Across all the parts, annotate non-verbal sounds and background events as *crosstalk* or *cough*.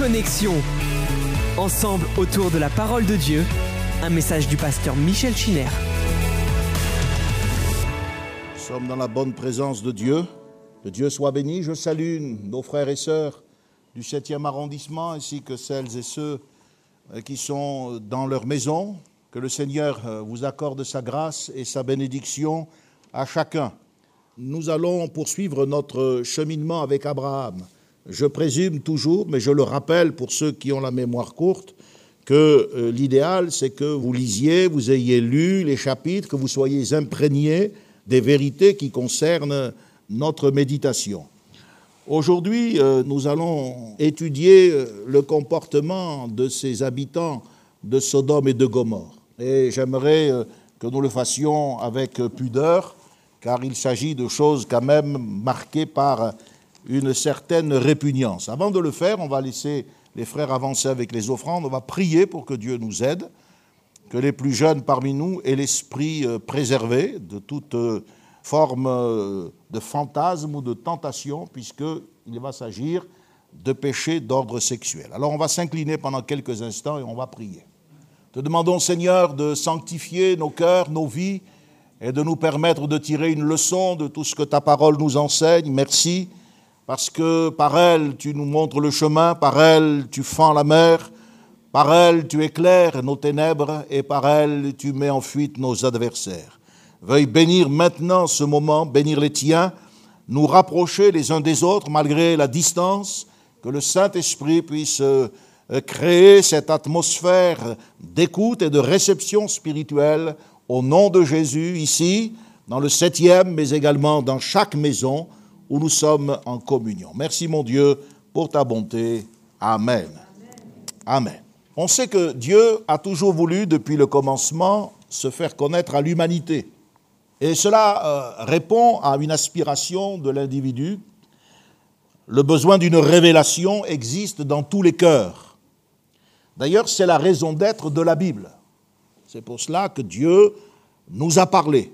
Connexion. Ensemble autour de la parole de Dieu, un message du pasteur Michel Chiner. Nous sommes dans la bonne présence de Dieu. Que Dieu soit béni. Je salue nos frères et sœurs du 7e arrondissement ainsi que celles et ceux euh, qui sont dans leur maison. Que le Seigneur euh, vous accorde sa grâce et sa bénédiction à chacun. Nous allons poursuivre notre cheminement avec Abraham. Je présume toujours, mais je le rappelle pour ceux qui ont la mémoire courte, que euh, l'idéal, c'est que vous lisiez, vous ayez lu les chapitres, que vous soyez imprégnés des vérités qui concernent notre méditation. Aujourd'hui, euh, nous allons étudier euh, le comportement de ces habitants de Sodome et de Gomorre. Et j'aimerais que nous le fassions avec pudeur, car il s'agit de choses quand même marquées par une certaine répugnance. Avant de le faire, on va laisser les frères avancer avec les offrandes, on va prier pour que Dieu nous aide, que les plus jeunes parmi nous aient l'esprit euh, préservé de toute euh, forme euh, de fantasme ou de tentation, puisqu'il va s'agir de péché d'ordre sexuel. Alors on va s'incliner pendant quelques instants et on va prier. Te demandons, Seigneur, de sanctifier nos cœurs, nos vies, et de nous permettre de tirer une leçon de tout ce que ta parole nous enseigne. Merci parce que par elle tu nous montres le chemin, par elle tu fends la mer, par elle tu éclaires nos ténèbres et par elle tu mets en fuite nos adversaires. Veuille bénir maintenant ce moment, bénir les tiens, nous rapprocher les uns des autres malgré la distance, que le Saint-Esprit puisse euh, créer cette atmosphère d'écoute et de réception spirituelle au nom de Jésus ici, dans le septième, mais également dans chaque maison où nous sommes en communion. Merci mon Dieu pour ta bonté. Amen. Amen. On sait que Dieu a toujours voulu, depuis le commencement, se faire connaître à l'humanité. Et cela euh, répond à une aspiration de l'individu. Le besoin d'une révélation existe dans tous les cœurs. D'ailleurs, c'est la raison d'être de la Bible. C'est pour cela que Dieu nous a parlé.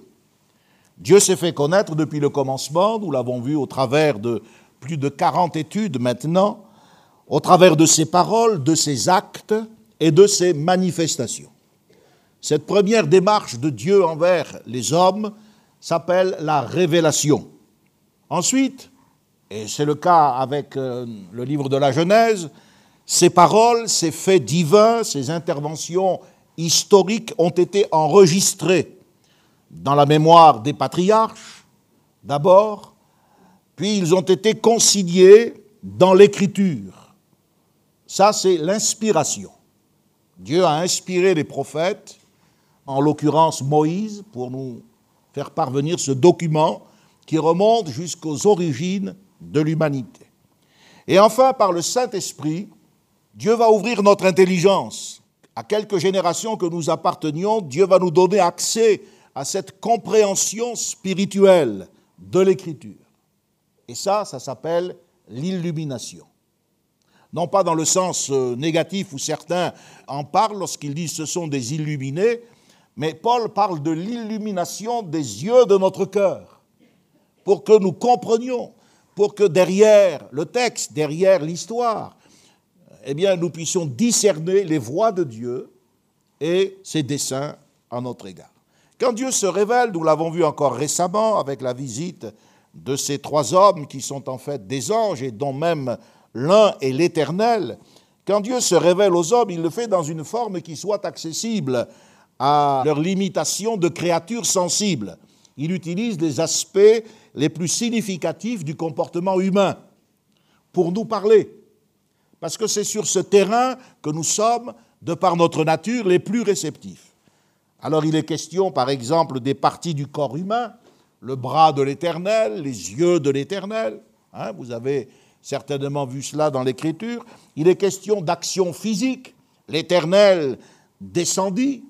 Dieu s'est fait connaître depuis le commencement, nous l'avons vu au travers de plus de 40 études maintenant, au travers de ses paroles, de ses actes et de ses manifestations. Cette première démarche de Dieu envers les hommes s'appelle la révélation. Ensuite, et c'est le cas avec euh, le livre de la Genèse, ces paroles, ces faits divins, ces interventions historiques ont été enregistrées dans la mémoire des patriarches, d'abord, puis ils ont été conciliés dans l'écriture. Ça, c'est l'inspiration. Dieu a inspiré les prophètes, en l'occurrence Moïse, pour nous faire parvenir ce document qui remonte jusqu'aux origines de l'humanité. Et enfin, par le Saint-Esprit, Dieu va ouvrir notre intelligence. À quelques générations que nous appartenions, Dieu va nous donner accès à cette compréhension spirituelle de l'écriture. Et ça, ça s'appelle l'illumination. Non pas dans le sens euh, négatif où certains en parlent lorsqu'ils disent ce sont des illuminés, mais Paul parle de l'illumination des yeux de notre cœur, pour que nous comprenions, pour que derrière le texte, derrière l'histoire, eh bien, nous puissions discerner les voies de Dieu et ses desseins à notre égard. Quand Dieu se révèle, nous l'avons vu encore récemment avec la visite de ces trois hommes qui sont en fait des anges et dont même l'un est l'Éternel, quand Dieu se révèle aux hommes, il le fait dans une forme qui soit accessible à leur limitation de créatures sensibles. Il utilise les aspects les plus significatifs du comportement humain pour nous parler. Parce que c'est sur ce terrain que nous sommes, de par notre nature, les plus réceptifs. Alors il est question, par exemple, des parties du corps humain, le bras de l'Éternel, les yeux de l'Éternel. Hein, vous avez certainement vu cela dans l'Écriture. Il est question d'action physique. L'Éternel descendit,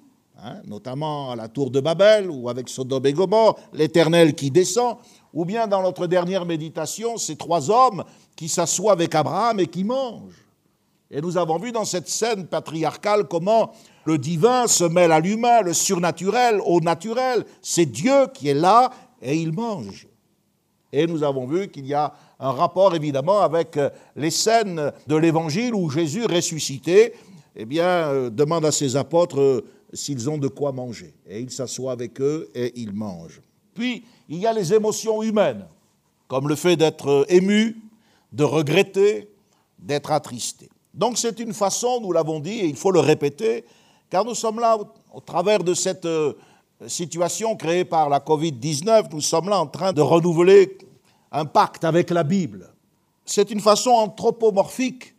hein, notamment à la tour de Babel ou avec Sodome et Gomorre, l'Éternel qui descend, ou bien dans notre dernière méditation, ces trois hommes qui s'assoient avec Abraham et qui mangent. Et nous avons vu dans cette scène patriarcale comment le divin se mêle à l'humain, le surnaturel au naturel. C'est Dieu qui est là et il mange. Et nous avons vu qu'il y a un rapport évidemment avec euh, les scènes de l'Évangile où Jésus ressuscité eh bien, euh, demande à ses apôtres euh, s'ils ont de quoi manger. Et il s'assoit avec eux et il mange. Puis, il y a les émotions humaines, comme le fait d'être ému, de regretter, d'être attristé. Donc c'est une façon, nous l'avons dit, et il faut le répéter, car nous sommes là au, travers de cette situation créée par la Covid-19, nous sommes là en train de renouveler un pacte avec la Bible. C'est une façon anthropomorphique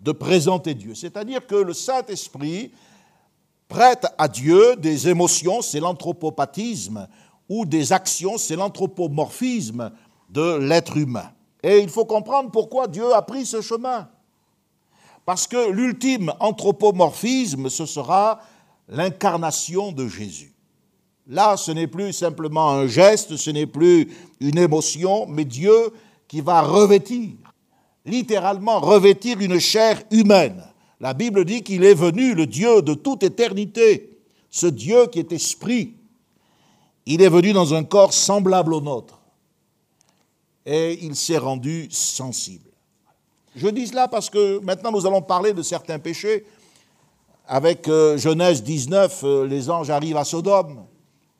de présenter Dieu. C'est-à-dire que le Saint-Esprit prête à Dieu des émotions, c'est l'anthropopathisme, ou des actions, c'est l'anthropomorphisme de l'être humain. Et il faut comprendre pourquoi Dieu a pris ce chemin. Parce que l'ultime anthropomorphisme, ce sera l'incarnation de Jésus. Là, ce n'est plus simplement un geste, ce n'est plus une émotion, mais Dieu qui va revêtir, littéralement revêtir une chair humaine. La Bible dit qu'il est venu le Dieu de toute éternité, ce Dieu qui est esprit. Il est venu dans un corps semblable au nôtre et il s'est rendu sensible. Je dis cela parce que maintenant nous allons parler de certains péchés. Avec euh, Genèse 19, euh, les anges arrivent à Sodome.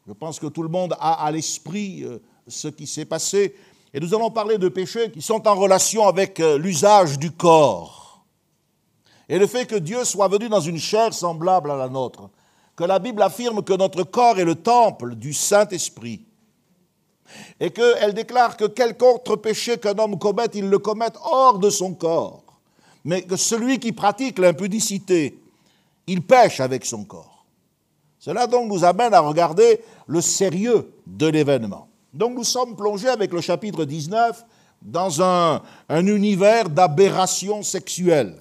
Je pense que tout le monde a à l'esprit euh, ce qui s'est passé. Et nous allons parler de péchés qui sont en relation avec l'usage du corps. Et le fait que Dieu soit venu dans une chair semblable à la nôtre. Que la Bible affirme que notre corps est le temple du Saint-Esprit. Et qu'elle déclare que quelque autre péché qu'un homme commette, il le commette hors de son corps. Mais que celui qui pratique l'impudicité, il pêche avec son corps. Cela donc nous amène à regarder le sérieux de l'événement. Donc nous sommes plongés avec le chapitre 19 dans un, univers d'aberrations sexuelles.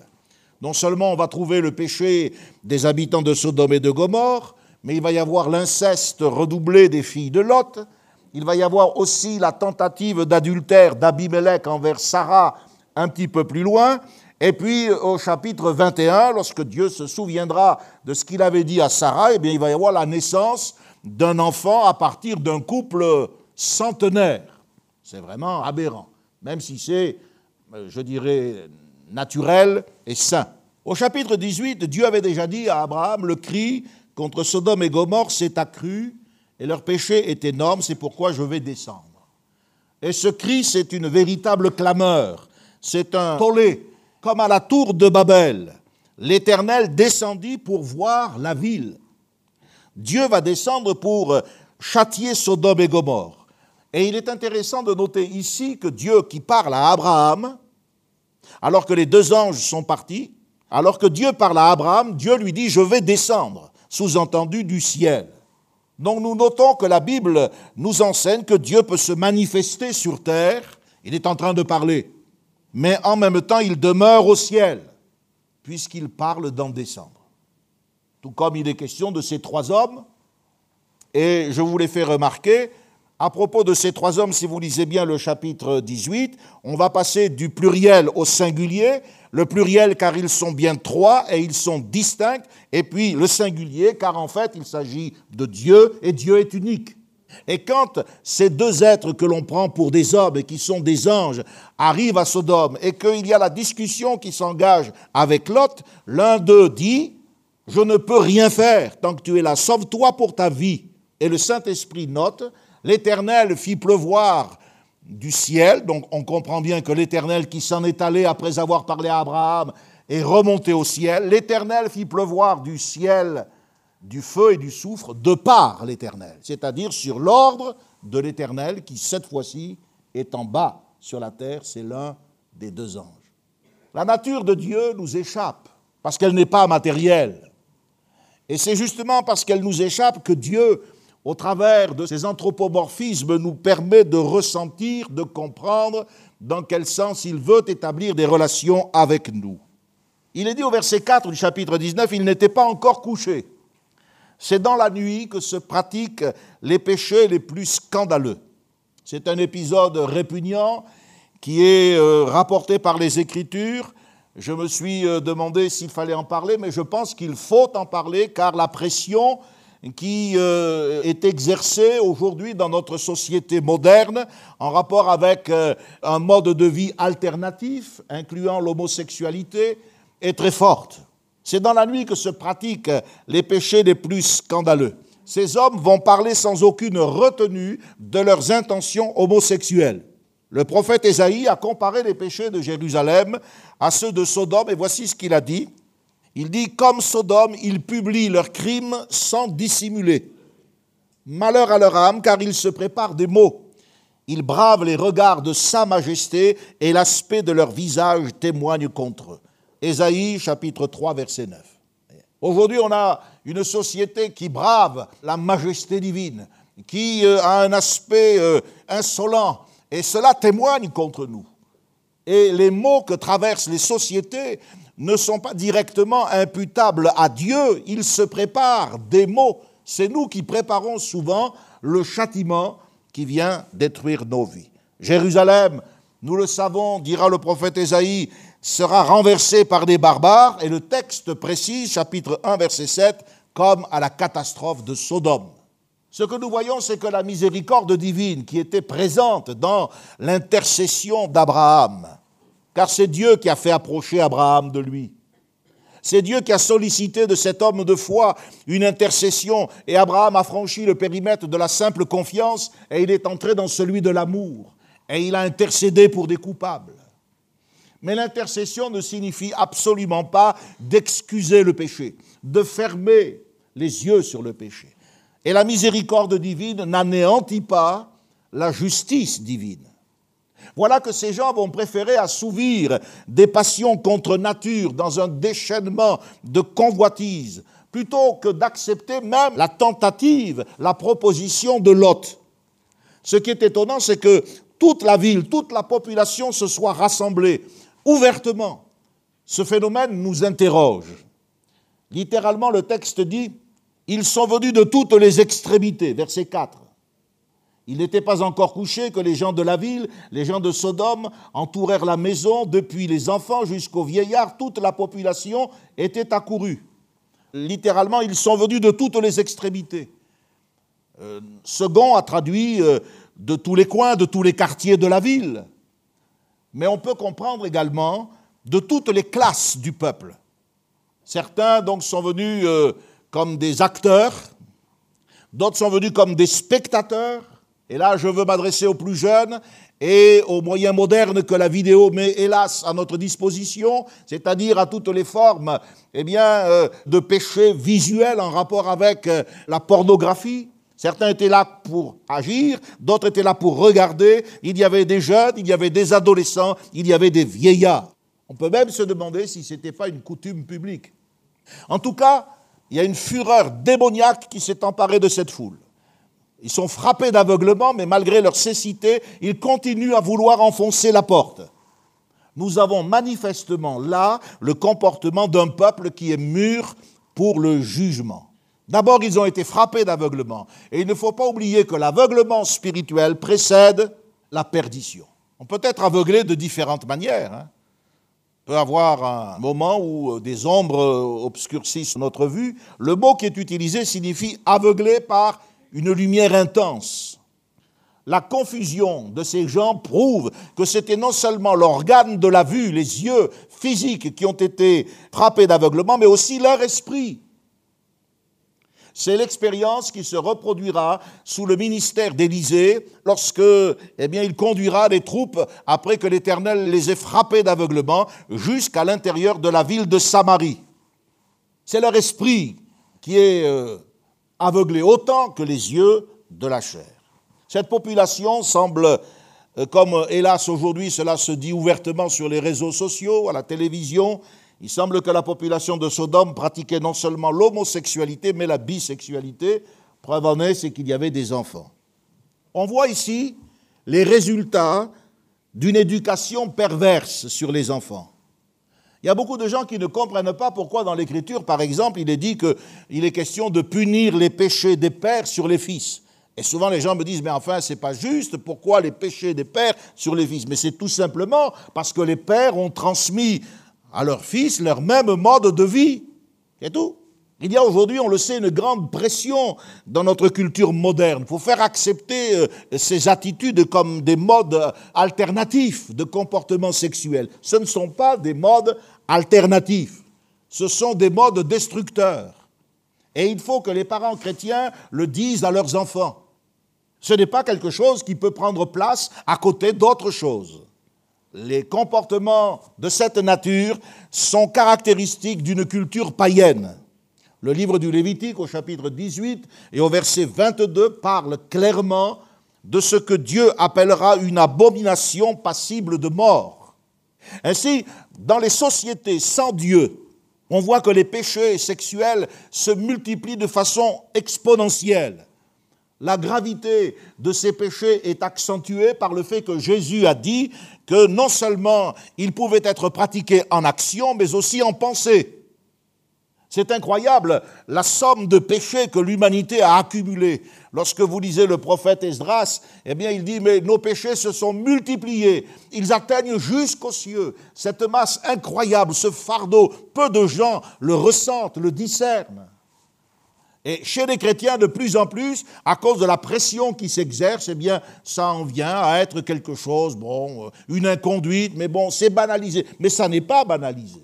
Non seulement on va trouver le péché des habitants de Sodome et de Gomorre, mais il va y avoir l'inceste redoublé des filles de Lot, il va y avoir aussi la tentative d'adultère d'Abimelech envers Sarah un petit peu plus loin, et puis au chapitre 21, lorsque Dieu se souviendra de ce qu'il avait dit à Sarah, eh bien, il va y avoir la naissance d'un enfant à partir d'un couple centenaire. C'est vraiment aberrant, même si c'est, euh, je dirais, naturel et sain. Au chapitre 18, Dieu avait déjà dit à Abraham, le cri contre Sodome et Gomorre s'est accru et leur péché est énorme, c'est pourquoi je vais descendre. Et ce cri, c'est une véritable clameur, c'est un tollé, comme à la tour de Babel. L'Éternel descendit pour voir la ville. Dieu va descendre pour châtier Sodome et Gomorre. Et il est intéressant de noter ici que Dieu qui parle à Abraham, alors que les deux anges sont partis, alors que Dieu parle à Abraham, Dieu lui dit, je vais descendre, sous-entendu du ciel. Donc nous notons que la Bible nous enseigne que Dieu peut se manifester sur terre, il est en train de parler. Mais en même temps il demeure au ciel, puisqu'il parle d'en descendre. Tout comme il est question de ces trois hommes, et je vous l'ai fait remarquer, à propos de ces trois hommes, si vous lisez bien le chapitre 18, on va passer du pluriel au singulier, le pluriel car ils sont bien trois et ils sont distincts, et puis le singulier car en fait il s'agit de Dieu et Dieu est unique. Et quand ces deux êtres que l'on prend pour des hommes et qui sont des anges arrivent à Sodome et qu'il y a la discussion qui s'engage avec Lot, l'un d'eux dit, je ne peux rien faire tant que tu es là, sauve-toi pour ta vie. Et le Saint-Esprit note, l'Éternel fit pleuvoir du ciel, donc on comprend bien que l'Éternel qui s'en est allé après avoir parlé à Abraham est remonté au ciel, l'Éternel fit pleuvoir du ciel du feu et du soufre de par l'Éternel, c'est-à-dire sur l'ordre de l'Éternel qui, cette fois-ci, est en bas sur la terre, c'est l'un des deux anges. La nature de Dieu nous échappe parce qu'elle n'est pas matérielle. Et c'est justement parce qu'elle nous échappe que Dieu, au travers de ses anthropomorphismes, nous permet de ressentir, de comprendre dans quel sens il veut établir des relations avec nous. Il est dit au verset 4 du chapitre 19, il n'était pas encore couché. C'est dans la nuit que se pratiquent les péchés les plus scandaleux. C'est un épisode répugnant qui est euh, rapporté par les Écritures. Je me suis euh, demandé s'il fallait en parler, mais je pense qu'il faut en parler car la pression qui euh, est exercée aujourd'hui dans notre société moderne en rapport avec euh, un mode de vie alternatif, incluant l'homosexualité, est très forte. C'est dans la nuit que se pratiquent les péchés les plus scandaleux. Ces hommes vont parler sans aucune retenue de leurs intentions homosexuelles. Le prophète Ésaïe a comparé les péchés de Jérusalem à ceux de Sodome, et voici ce qu'il a dit. Il dit, comme Sodome, ils publient leurs crimes sans dissimuler. Malheur à leur âme, car ils se préparent des maux. Ils bravent les regards de Sa Majesté, et l'aspect de leur visage témoigne contre eux. Ésaïe chapitre 3, verset 9. Aujourd'hui, on a une société qui brave la majesté divine, qui euh, a un aspect euh, insolent, et cela témoigne contre nous. Et les maux que traversent les sociétés ne sont pas directement imputables à Dieu, ils se préparent des maux. C'est nous qui préparons souvent le châtiment qui vient détruire nos vies. Jérusalem, nous le savons, dira le prophète Ésaïe, sera renversée par des barbares, et le texte précise, chapitre 1, verset 7, comme à la catastrophe de Sodome. Ce que nous voyons, c'est que la miséricorde divine qui était présente dans l'intercession d'Abraham, car c'est Dieu qui a fait approcher Abraham de lui. C'est Dieu qui a sollicité de cet homme de foi une intercession, et Abraham a franchi le périmètre de la simple confiance, et il est entré dans celui de l'amour, et il a intercédé pour des coupables. Mais l'intercession ne signifie absolument pas d'excuser le péché, de fermer les yeux sur le péché. Et la miséricorde divine n'anéantit pas la justice divine. Voilà que ces gens vont préférer assouvir des passions contre nature dans un déchaînement de convoitise, plutôt que d'accepter même la tentative, la proposition de Lot. Ce qui est étonnant, c'est que toute la ville, toute la population se soit rassemblée ouvertement. Ce phénomène nous interroge. Littéralement, le texte dit, ils sont venus de toutes les extrémités, verset 4. Il n'était pas encore couché que les gens de la ville, les gens de Sodome, entourèrent la maison, depuis les enfants jusqu'aux vieillards, toute la population était accourue. Littéralement, ils sont venus de toutes les extrémités. Euh, second a traduit euh, de tous les coins, de tous les quartiers de la ville. Mais on peut comprendre également de toutes les classes du peuple. Certains donc sont venus euh, comme des acteurs, d'autres sont venus comme des spectateurs, et là, je veux m'adresser aux plus jeunes et aux moyens modernes que la vidéo met hélas à notre disposition, c'est-à-dire à toutes les formes eh bien, euh, de péché visuel en rapport avec euh, la pornographie. Certains étaient là pour agir, d'autres étaient là pour regarder. Il y avait des jeunes, il y avait des adolescents, il y avait des vieillards. On peut même se demander si ce n'était pas une coutume publique. En tout cas, il y a une fureur démoniaque qui s'est emparée de cette foule. Ils sont frappés d'aveuglement, mais malgré leur cécité, ils continuent à vouloir enfoncer la porte. Nous avons manifestement là le comportement d'un peuple qui est mûr pour le jugement. D'abord, ils ont été frappés d'aveuglement. Et il ne faut pas oublier que l'aveuglement spirituel précède la perdition. On peut être aveuglé de différentes manières. Hein. On peut avoir un moment où des ombres obscurcissent notre vue. Le mot qui est utilisé signifie aveuglé par une lumière intense. La confusion de ces gens prouve que c'était non seulement l'organe de la vue, les yeux physiques qui ont été frappés d'aveuglement, mais aussi leur esprit. C'est l'expérience qui se reproduira sous le ministère d'Élysée lorsque eh il conduira les troupes, après que l'Éternel les ait frappés d'aveuglement, jusqu'à l'intérieur de la ville de Samarie. C'est leur esprit qui est aveuglés autant que les yeux de la chair. Cette population semble, euh, comme euh, hélas aujourd'hui cela se dit ouvertement sur les réseaux sociaux, à la télévision, il semble que la population de Sodome pratiquait non seulement l'homosexualité, mais la bisexualité. Preuve en est, c'est qu'il y avait des enfants. On voit ici les résultats d'une éducation perverse sur les enfants. Il y a beaucoup de gens qui ne comprennent pas pourquoi dans l'Écriture, par exemple, il est dit qu'il est question de punir les péchés des pères sur les fils. Et souvent les gens me disent, mais enfin, ce n'est pas juste, pourquoi les péchés des pères sur les fils? Mais c'est tout simplement parce que les pères ont transmis à leurs fils leur même mode de vie. C'est tout. Il y a aujourd'hui, on le sait, une grande pression dans notre culture moderne pour faire accepter euh, ces attitudes comme des modes alternatifs de comportement sexuel. Ce ne sont pas des modes alternatifs, ce sont des modes destructeurs. Et il faut que les parents chrétiens le disent à leurs enfants. Ce n'est pas quelque chose qui peut prendre place à côté d'autres choses. Les comportements de cette nature sont caractéristiques d'une culture païenne. Le livre du Lévitique au chapitre 18 et au verset 22 parle clairement de ce que Dieu appellera une abomination passible de mort. Ainsi, dans les sociétés sans Dieu, on voit que les péchés sexuels se multiplient de façon exponentielle. La gravité de ces péchés est accentuée par le fait que Jésus a dit que non seulement ils pouvaient être pratiqués en action, mais aussi en pensée. C'est incroyable la somme de péchés que l'humanité a accumulés. Lorsque vous lisez le prophète Esdras, eh bien, il dit, mais nos péchés se sont multipliés. Ils atteignent jusqu'aux cieux. Cette masse incroyable, ce fardeau, peu de gens le ressentent, le discernent. Et chez les chrétiens, de plus en plus, à cause de la pression qui s'exerce, eh bien, ça en vient à être quelque chose, euh, une inconduite, mais bon, c'est banalisé. Mais ça n'est pas banalisé.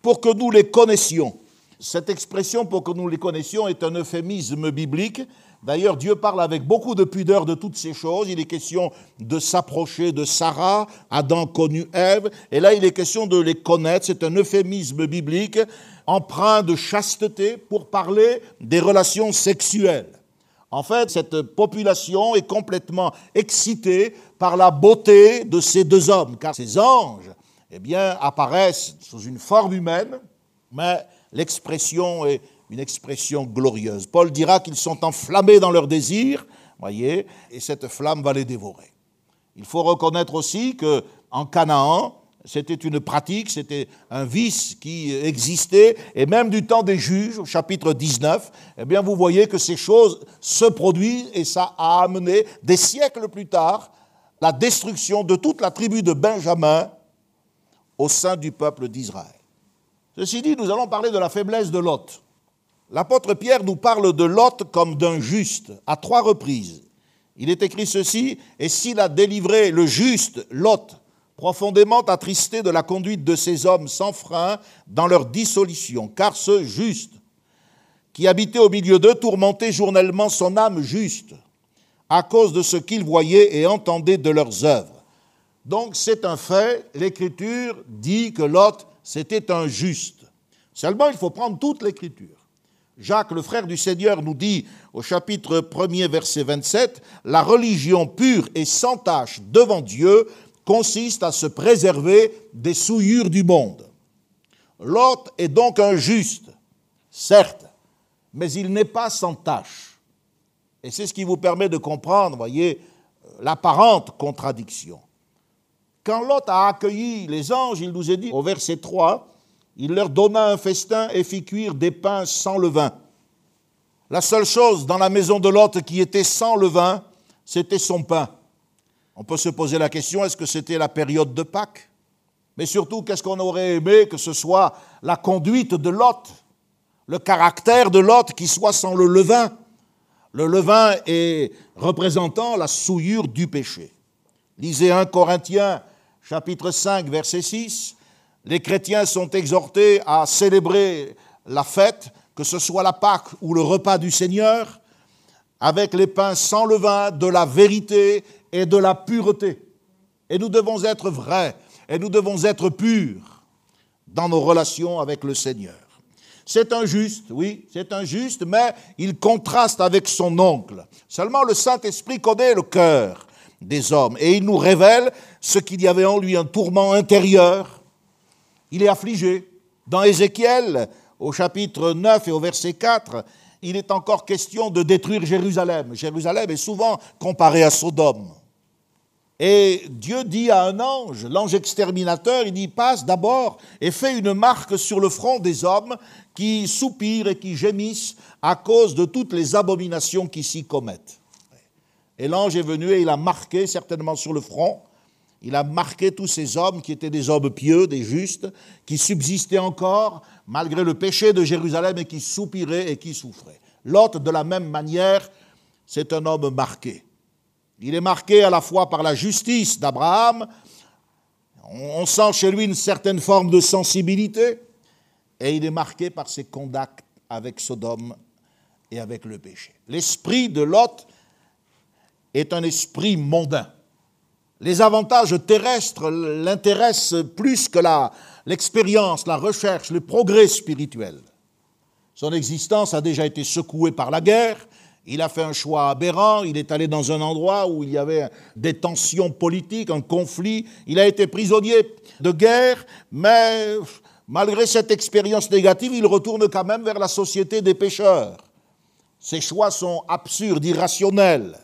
Pour que nous les connaissions, cette expression, pour que nous les connaissions, est un euphémisme biblique. D'ailleurs, Dieu parle avec beaucoup de pudeur de toutes ces choses. Il est question de s'approcher de Sarah, Adam connu Ève, et là il est question de les connaître. C'est un euphémisme biblique empreint de chasteté pour parler des relations sexuelles. En fait, cette population est complètement excitée par la beauté de ces deux hommes, car ces anges eh bien, apparaissent sous une forme humaine, mais l'expression est une expression glorieuse. Paul dira qu'ils sont enflammés dans leur désir, voyez, et cette flamme va les dévorer. Il faut reconnaître aussi que en Canaan, c'était une pratique, c'était un vice qui existait, et même du temps des juges, au chapitre 19, eh bien vous voyez que ces choses se produisent, et ça a amené, des siècles plus tard, la destruction de toute la tribu de Benjamin au sein du peuple d'Israël. Ceci dit, nous allons parler de la faiblesse de Lot. L'apôtre Pierre nous parle de Lot comme d'un juste à trois reprises. Il est écrit ceci, et s'il a délivré le juste, Lot, profondément attristé de la conduite de ces hommes sans frein dans leur dissolution, car ce juste, qui habitait au milieu d'eux, tourmentait journellement son âme juste, à cause de ce qu'il voyait et entendait de leurs œuvres. Donc c'est un fait, l'Écriture dit que Lot c'était un juste. Seulement, il faut prendre toute l'Écriture. Jacques, le frère du Seigneur, nous dit au chapitre 1er, verset 27, La religion pure et sans tache devant Dieu consiste à se préserver des souillures du monde. L'autre est donc un juste, certes, mais il n'est pas sans tache. Et c'est ce qui vous permet de comprendre, voyez, l'apparente contradiction. Quand Lot a accueilli les anges, il nous est dit au verset 3, il leur donna un festin et fit cuire des pains sans levain. La seule chose dans la maison de Lot qui était sans levain, c'était son pain. On peut se poser la question, est-ce que c'était la période de Pâques? Mais surtout, qu'est-ce qu'on aurait aimé que ce soit la conduite de Lot, le caractère de Lot qui soit sans le levain? Le levain est représentant la souillure du péché. Lisez 1 Corinthiens chapitre 5, verset 6, les chrétiens sont exhortés à célébrer la fête, que ce soit la Pâque ou le repas du Seigneur, avec les pains sans levain, de la vérité et de la pureté. Et nous devons être vrais, et nous devons être purs dans nos relations avec le Seigneur. C'est injuste, oui, c'est injuste, mais il contraste avec son oncle. Seulement le Saint-Esprit connaît le cœur des hommes. Et il nous révèle ce qu'il y avait en lui, un tourment intérieur. Il est affligé. Dans Ézéchiel, au chapitre 9 et au verset 4, il est encore question de détruire Jérusalem. Jérusalem est souvent comparée à Sodome. Et Dieu dit à un ange, l'ange exterminateur, il dit passe d'abord et fais une marque sur le front des hommes qui soupirent et qui gémissent à cause de toutes les abominations qui s'y commettent. Et l'ange est venu et il a marqué certainement sur le front. Il a marqué tous ces hommes qui étaient des hommes pieux, des justes, qui subsistaient encore malgré le péché de Jérusalem et qui soupiraient et qui souffraient. Lot, de la même manière, c'est un homme marqué. Il est marqué à la fois par la justice d'Abraham, on sent chez lui une certaine forme de sensibilité, et il est marqué par ses contacts avec Sodome et avec le péché. L'esprit de Lot est un esprit mondain. Les avantages terrestres l'intéressent plus que l'expérience, la recherche, le progrès spirituel. Son existence a déjà été secouée par la guerre, il a fait un choix aberrant, il est allé dans un endroit où il y avait des tensions politiques, un conflit, il a été prisonnier de guerre, mais malgré cette expérience négative, il retourne quand même vers la société des pécheurs. Ses choix sont absurdes, irrationnels.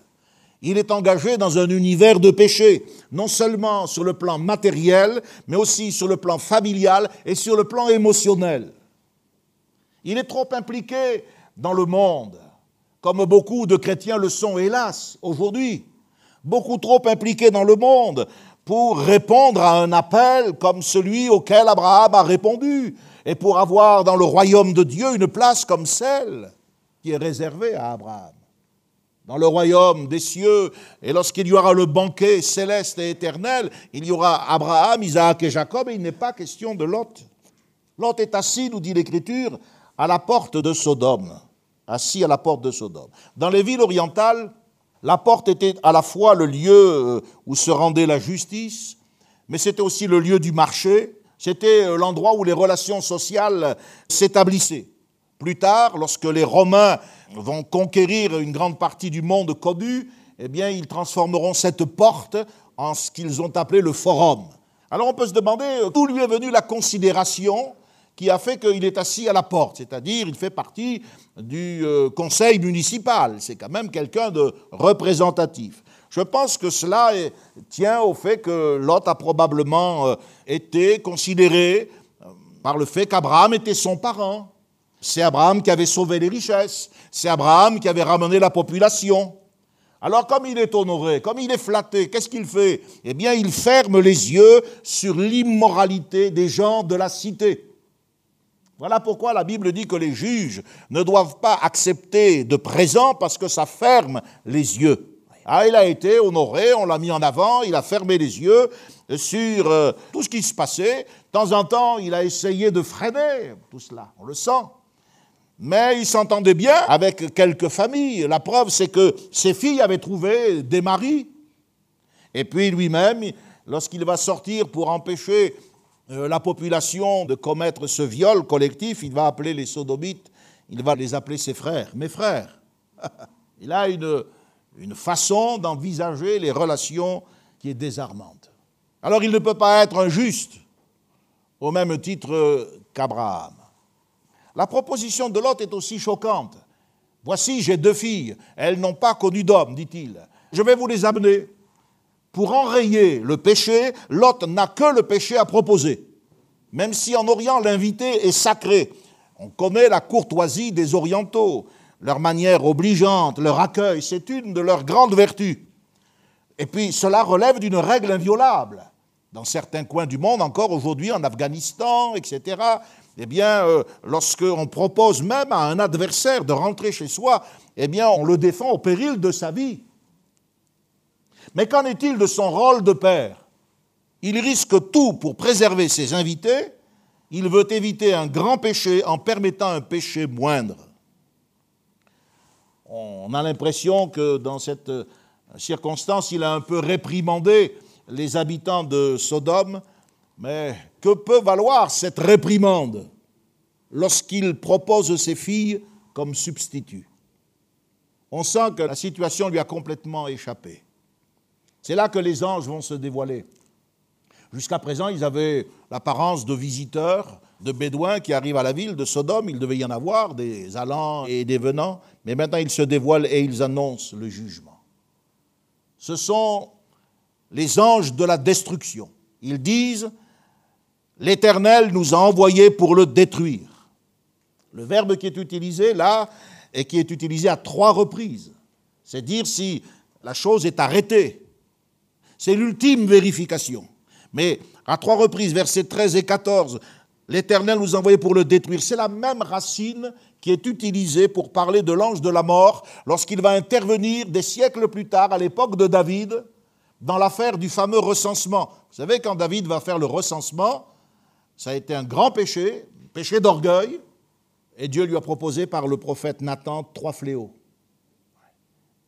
Il est engagé dans un univers de péché, non seulement sur le plan matériel, mais aussi sur le plan familial et sur le plan émotionnel. Il est trop impliqué dans le monde, comme beaucoup de chrétiens le sont, hélas, aujourd'hui. Beaucoup trop impliqué dans le monde pour répondre à un appel comme celui auquel Abraham a répondu, et pour avoir dans le royaume de Dieu une place comme celle qui est réservée à Abraham dans le royaume des cieux, et lorsqu'il y aura le banquet céleste et éternel, il y aura Abraham, Isaac et Jacob, et il n'est pas question de Lot. Lot est assis, nous dit l'Écriture, à la porte de Sodome. Assis à la porte de Sodome. Dans les villes orientales, la porte était à la fois le lieu euh, où se rendait la justice, mais c'était aussi le lieu du marché, c'était euh, l'endroit où les relations sociales s'établissaient. Plus tard, lorsque les Romains vont conquérir une grande partie du monde connu, eh bien, ils transformeront cette porte en ce qu'ils ont appelé le forum. Alors on peut se demander euh, d'où lui est venue la considération qui a fait qu'il est assis à la porte, c'est-à-dire il fait partie du euh, conseil municipal, c'est quand même quelqu'un de représentatif. Je pense que cela tient au fait que Lot a probablement euh, été considéré par le fait qu'Abraham était son parent. C'est Abraham qui avait sauvé les richesses. C'est Abraham qui avait ramené la population. Alors comme il est honoré, comme il est flatté, qu'est-ce qu'il fait? Eh bien, il ferme les yeux sur l'immoralité des gens de la cité. Voilà pourquoi la Bible dit que les juges ne doivent pas accepter de présent parce que ça ferme les yeux. Ah, il a été honoré, on l'a mis en avant, il a fermé les yeux sur euh, tout ce qui se passait. De temps en temps, il a essayé de freiner tout cela, on le sent. Mais il s'entendait bien avec quelques familles. La preuve, c'est que ses filles avaient trouvé des maris. Et puis lui-même, lorsqu'il va sortir pour empêcher euh, la population de commettre ce viol collectif, il va appeler les sodomites, il va les appeler ses frères, mes frères. *laughs* il a une, une façon d'envisager les relations qui est désarmante. Alors il ne peut pas être injuste au même titre qu'Abraham. La proposition de Lot est aussi choquante. Voici, j'ai deux filles, elles n'ont pas connu d'homme, dit-il. Je vais vous les amener. Pour enrayer le péché, Lot n'a que le péché à proposer. Même si en Orient l'invité est sacré. On connaît la courtoisie des Orientaux, leur manière obligeante, leur accueil, c'est une de leurs grandes vertus. Et puis cela relève d'une règle inviolable. Dans certains coins du monde, encore aujourd'hui, en Afghanistan, etc., eh bien, euh, lorsqu'on propose même à un adversaire de rentrer chez soi, eh bien, on le défend au péril de sa vie. Mais qu'en est-il de son rôle de père? Il risque tout pour préserver ses invités, il veut éviter un grand péché en permettant un péché moindre. On a l'impression que dans cette circonstance, il a un peu réprimandé les habitants de Sodome, mais que peut valoir cette réprimande lorsqu'il propose ses filles comme substitut On sent que la situation lui a complètement échappé. C'est là que les anges vont se dévoiler. Jusqu'à présent, ils avaient l'apparence de visiteurs, de bédouins qui arrivent à la ville de Sodome. Il devait y en avoir, des allants et des venants. Mais maintenant, ils se dévoilent et ils annoncent le jugement. Ce sont les anges de la destruction. Ils disent L'Éternel nous a envoyés pour le détruire. Le verbe qui est utilisé là et qui est utilisé à trois reprises, c'est dire si la chose est arrêtée, C'est l'ultime vérification. Mais à trois reprises, versets 13 et 14, l'Éternel nous envoyait pour le détruire. C'est la même racine qui est utilisée pour parler de l'ange de la mort lorsqu'il va intervenir des siècles plus tard, à l'époque de David, dans l'affaire du fameux recensement. Vous savez, quand David va faire le recensement, ça a été un grand péché, péché d'orgueil, et Dieu lui a proposé par le prophète Nathan trois fléaux.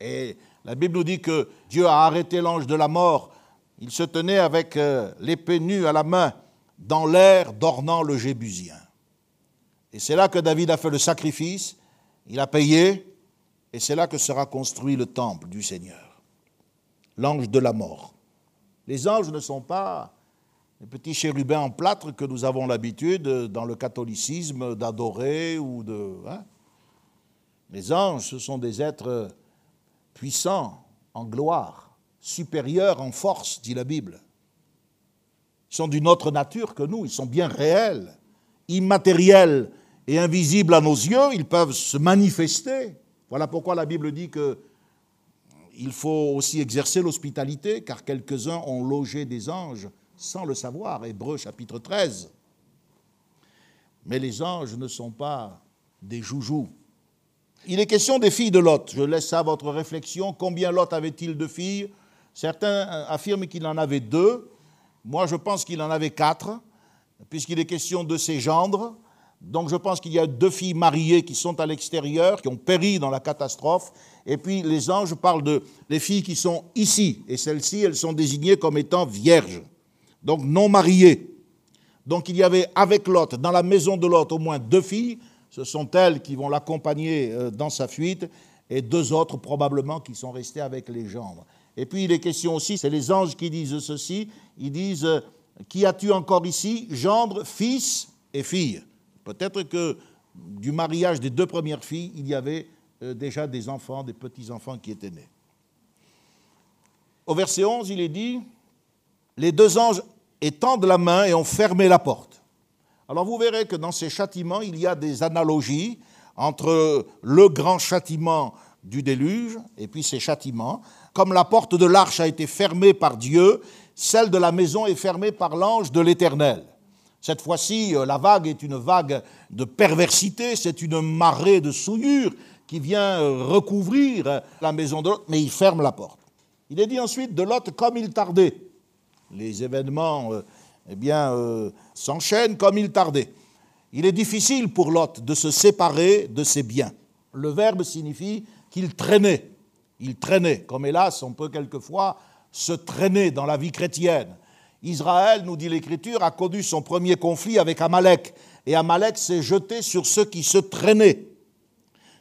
Et la Bible nous dit que Dieu a arrêté l'ange de la mort. Il se tenait avec euh, l'épée nue à la main dans l'air d'ornant le Jébusien. Et c'est là que David a fait le sacrifice, il a payé, et c'est là que sera construit le temple du Seigneur, l'ange de la mort. Les anges ne sont pas les petits chérubins en plâtre que nous avons l'habitude dans le catholicisme d'adorer ou de. Hein. Les anges, ce sont des êtres puissants en gloire, supérieurs en force, dit la Bible. Ils sont d'une autre nature que nous, ils sont bien réels, immatériels et invisibles à nos yeux, ils peuvent se manifester. Voilà pourquoi la Bible dit que il faut aussi exercer l'hospitalité, car quelques-uns ont logé des anges sans le savoir. Hébreu chapitre 13. Mais les anges ne sont pas des joujoux. Il est question des filles de Lot. Je laisse ça à votre réflexion. Combien Lot avait-il de filles? Certains affirment qu'il en avait deux. Moi, je pense qu'il en avait quatre, puisqu'il est question de ses gendres. Donc je pense qu'il y a deux filles mariées qui sont à l'extérieur, qui ont péri dans la catastrophe. Et puis les anges parlent de les filles qui sont ici. Et celles-ci, elles sont désignées comme étant vierges, donc non mariées. Donc il y avait avec Lot, dans la maison de Lot, au moins deux filles. Ce sont elles qui vont l'accompagner euh, dans sa fuite. Et deux autres probablement qui sont restées avec les gendres. Et puis il est question aussi, c'est les anges qui disent ceci, ils disent, euh, qui as-tu encore ici Gendre, fils et fille? Peut-être que du mariage des deux premières filles, il y avait euh, déjà des enfants, des petits-enfants qui étaient nés. Au verset 11, il est dit, les deux anges étendent la main et ont fermé la porte. Alors vous verrez que dans ces châtiments, il y a des analogies entre le grand châtiment du déluge et puis ces châtiments. Comme la porte de l'arche a été fermée par Dieu, celle de la maison est fermée par l'ange de l'Éternel. Cette fois-ci, euh, la vague est une vague de perversité, c'est une marée de souillure qui vient euh, recouvrir la maison de Lot, mais il ferme la porte. Il est dit ensuite de Lot comme il tardait. Les événements eh bien, s'enchaînent comme il tardait. Il est difficile pour Lot de se séparer de ses biens. Le verbe signifie qu'il traînait. Il traînait, comme hélas on peut quelquefois se traîner dans la vie chrétienne. Israël, nous dit l'Écriture, a connu son premier conflit avec Amalek. Et Amalek s'est jeté sur ceux qui se traînaient.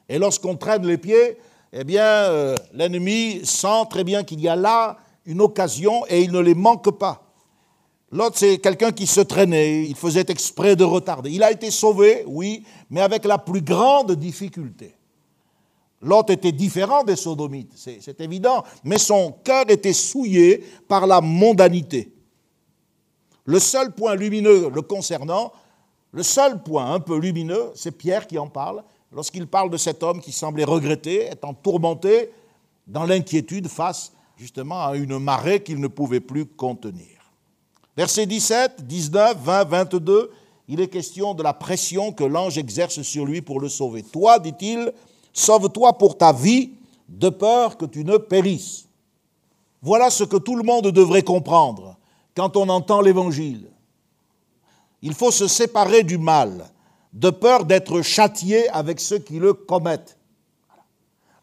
Et lorsqu'on traîne les pieds, eh euh, l'ennemi sent très bien qu'il y a là une occasion et il ne les manque pas. L'autre, c'est quelqu'un qui se traînait, il faisait exprès de retarder. Il a été sauvé, oui, mais avec la plus grande difficulté. L'autre était différent des sodomites, c'est évident, mais son cœur était souillé par la mondanité. Le seul point lumineux le concernant, le seul point un peu lumineux, c'est Pierre qui en parle, lorsqu'il parle de cet homme qui semblait regretter, étant tourmenté dans l'inquiétude face justement à une marée qu'il ne pouvait plus contenir. Versets 17, 19, 20, 22, il est question de la pression que l'ange exerce sur lui pour le sauver. Toi, dit-il, sauve-toi pour ta vie, de peur que tu ne périsses. Voilà ce que tout le monde devrait comprendre quand on entend l'Évangile. Il faut se séparer du mal, de peur d'être châtié avec ceux qui le commettent.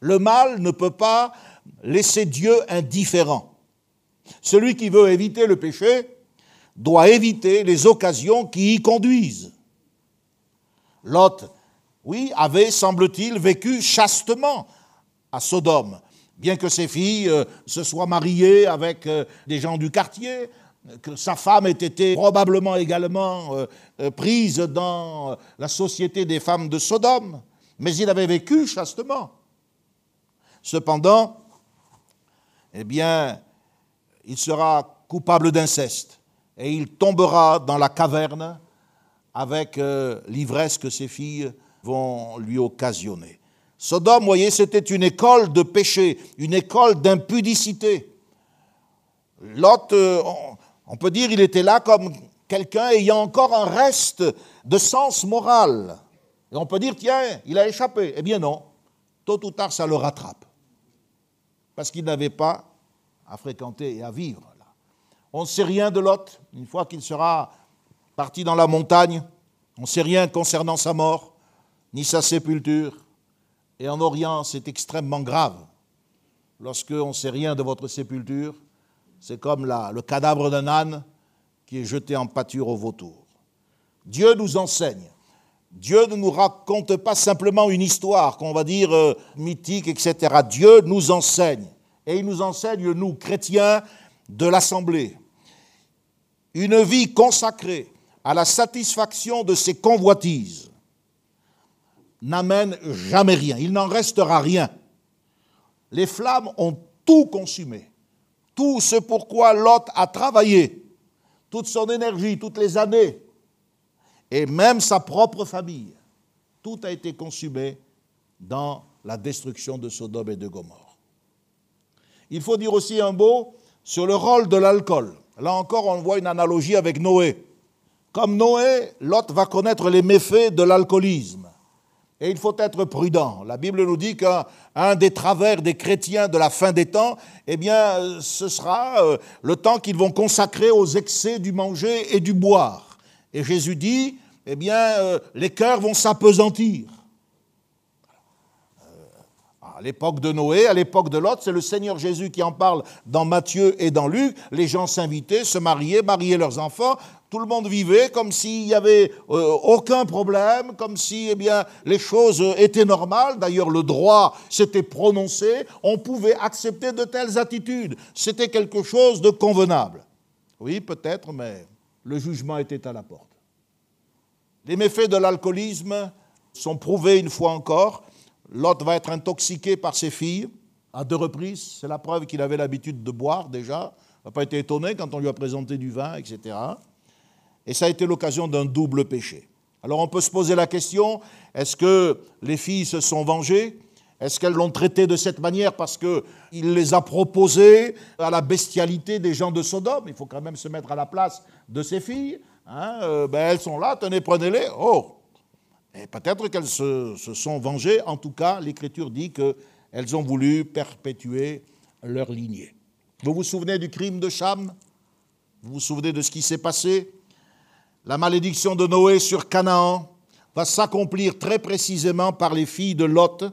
Le mal ne peut pas laisser Dieu indifférent. Celui qui veut éviter le péché doit éviter les occasions qui y conduisent. Lot, oui, avait, semble-t-il, vécu chastement à Sodome, bien que ses filles euh, se soient mariées avec euh, des gens du quartier, que sa femme ait été probablement également euh, prise dans la société des femmes de Sodome, mais il avait vécu chastement. Cependant, eh bien, il sera coupable d'inceste et il tombera dans la caverne avec euh, l'ivresse que ses filles vont lui occasionner. Sodome, voyez, c'était une école de péché, une école d'impudicité. Lot, euh, on peut dire, il était là comme quelqu'un ayant encore un reste de sens moral. Et on peut dire, tiens, il a échappé. Eh bien non, tôt ou tard, ça le rattrape. Parce qu'il n'avait pas à fréquenter et à vivre là. On ne sait rien de Lot. Une fois qu'il sera parti dans la montagne, on ne sait rien concernant sa mort, ni sa sépulture. Et en Orient, c'est extrêmement grave. Lorsqu'on ne sait rien de votre sépulture, c'est comme le cadavre d'un âne qui est jeté en pâture au vautour. Dieu nous enseigne. Dieu ne nous raconte pas simplement une histoire qu'on va dire euh, mythique, etc. Dieu nous enseigne. Et il nous enseigne, nous, chrétiens de l'Assemblée, une vie consacrée à la satisfaction de ses convoitises n'amène jamais rien. Il n'en restera rien. Les flammes ont tout consumé. Tout ce pourquoi Lot a travaillé, toute son énergie, toutes les années, et même sa propre famille, tout a été consumé dans la destruction de Sodome et de Gomorre. Il faut dire aussi un mot sur le rôle de l'alcool. Là encore, on voit une analogie avec Noé. Comme Noé, Lot va connaître les méfaits de l'alcoolisme. Et il faut être prudent. La Bible nous dit qu'un des travers des chrétiens de la fin des temps, eh bien, ce sera euh, le temps qu'ils vont consacrer aux excès du manger et du boire. Et Jésus dit, eh bien, euh, les cœurs vont s'apesantir. À l'époque de Noé, à l'époque de Lot, c'est le Seigneur Jésus qui en parle dans Matthieu et dans Luc. Les gens s'invitaient, se mariaient, mariaient leurs enfants. Tout le monde vivait comme s'il n'y avait euh, aucun problème, comme si eh bien, les choses étaient normales. D'ailleurs, le droit s'était prononcé. On pouvait accepter de telles attitudes. C'était quelque chose de convenable. Oui, peut-être, mais le jugement était à la porte. Les méfaits de l'alcoolisme sont prouvés une fois encore. Lot va être intoxiqué par ses filles à deux reprises. C'est la preuve qu'il avait l'habitude de boire déjà. Il n'a pas été étonné quand on lui a présenté du vin, etc. Et ça a été l'occasion d'un double péché. Alors on peut se poser la question, est-ce que les filles se sont vengées? Est-ce qu'elles l'ont traité de cette manière parce qu'il les a proposées à la bestialité des gens de Sodome? Il faut quand même se mettre à la place de ces filles. Hein euh, ben, elles sont là, tenez, prenez-les. Oh Et peut-être qu'elles se, se, sont vengées. En tout cas, l'Écriture dit qu'elles ont voulu perpétuer leur lignée. Vous vous souvenez du crime de Cham? Vous vous souvenez de ce qui s'est passé? La malédiction de Noé sur Canaan va s'accomplir très précisément par les filles de Lot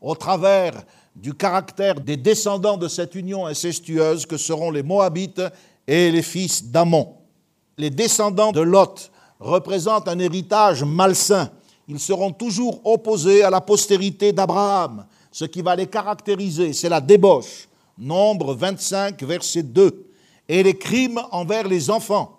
au travers du caractère des descendants de cette union incestueuse que seront les Moabites et les fils d'Amon. Les descendants de Lot représentent un héritage malsain. Ils seront toujours opposés à la postérité d'Abraham. Ce qui va les caractériser, c'est la débauche. Nombre 25, verset 2. Et les crimes envers les enfants.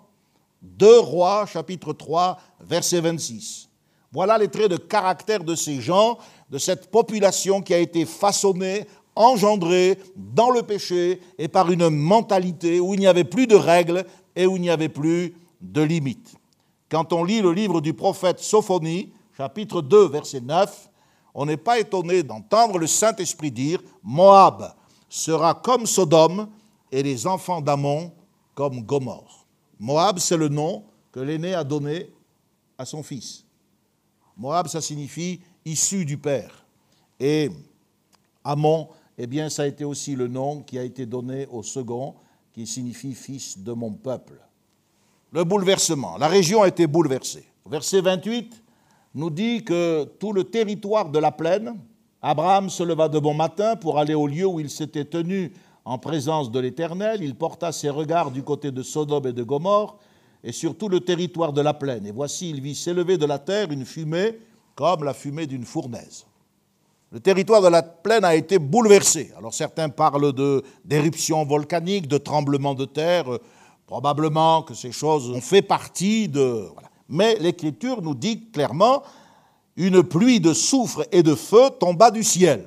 2 Rois, chapitre 3, verset 26. Voilà les traits de caractère de ces gens, de cette population qui a été façonnée, engendrée dans le péché et par une mentalité où il n'y avait plus de règles et où il n'y avait plus de limites. Quand on lit le livre du prophète Sophonie, chapitre 2, verset 9, on n'est pas étonné d'entendre le Saint-Esprit dire Moab sera comme Sodome et les enfants d'Amon comme Gomorre. Moab, c'est le nom que l'aîné a donné à son fils. Moab, ça signifie issu du père. Et Amon, eh bien, ça a été aussi le nom qui a été donné au second, qui signifie fils de mon peuple. Le bouleversement. La région a été bouleversée. Verset 28 nous dit que tout le territoire de la plaine, Abraham se leva de bon matin pour aller au lieu où il s'était tenu en présence de l'Éternel, il porta ses regards du côté de Sodome et de Gomorre et sur tout le territoire de la plaine. Et voici, il vit s'élever de la terre une fumée comme la fumée d'une fournaise. Le territoire de la plaine a été bouleversé. Alors certains parlent d'éruptions volcaniques, de tremblements de terre. Probablement que ces choses ont fait partie de... Mais l'Écriture nous dit clairement, une pluie de soufre et de feu tomba du ciel.